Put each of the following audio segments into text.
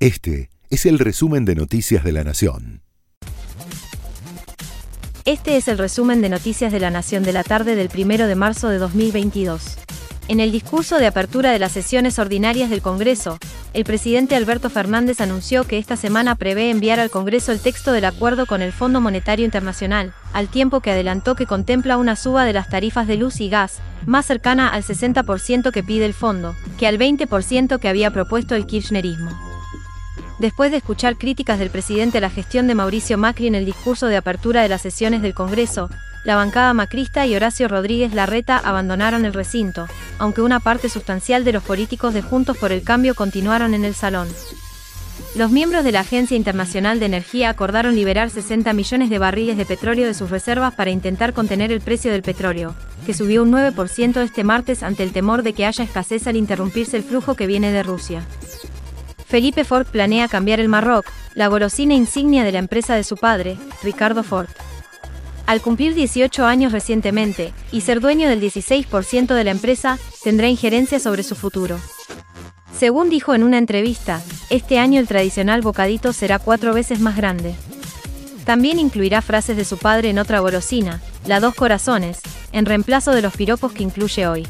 Este es el resumen de Noticias de la Nación. Este es el resumen de Noticias de la Nación de la tarde del 1 de marzo de 2022. En el discurso de apertura de las sesiones ordinarias del Congreso, el presidente Alberto Fernández anunció que esta semana prevé enviar al Congreso el texto del acuerdo con el Fondo Monetario Internacional, al tiempo que adelantó que contempla una suba de las tarifas de luz y gas, más cercana al 60% que pide el fondo, que al 20% que había propuesto el kirchnerismo. Después de escuchar críticas del presidente a la gestión de Mauricio Macri en el discurso de apertura de las sesiones del Congreso, la bancada macrista y Horacio Rodríguez Larreta abandonaron el recinto, aunque una parte sustancial de los políticos de Juntos por el Cambio continuaron en el salón. Los miembros de la Agencia Internacional de Energía acordaron liberar 60 millones de barriles de petróleo de sus reservas para intentar contener el precio del petróleo, que subió un 9% este martes ante el temor de que haya escasez al interrumpirse el flujo que viene de Rusia. Felipe Ford planea cambiar el Marroc, la golosina insignia de la empresa de su padre, Ricardo Ford. Al cumplir 18 años recientemente y ser dueño del 16% de la empresa, tendrá injerencia sobre su futuro. Según dijo en una entrevista, este año el tradicional bocadito será cuatro veces más grande. También incluirá frases de su padre en otra golosina, la Dos Corazones, en reemplazo de los piropos que incluye hoy.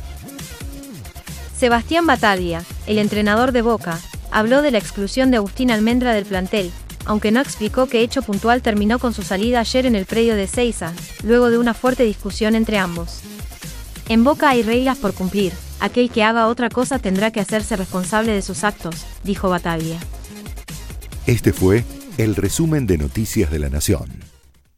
Sebastián Bataglia, el entrenador de Boca, habló de la exclusión de Agustín Almendra del plantel, aunque no explicó qué hecho puntual terminó con su salida ayer en el predio de Seiza, luego de una fuerte discusión entre ambos. En Boca hay reglas por cumplir, aquel que haga otra cosa tendrá que hacerse responsable de sus actos, dijo Bataglia. Este fue el resumen de Noticias de la Nación.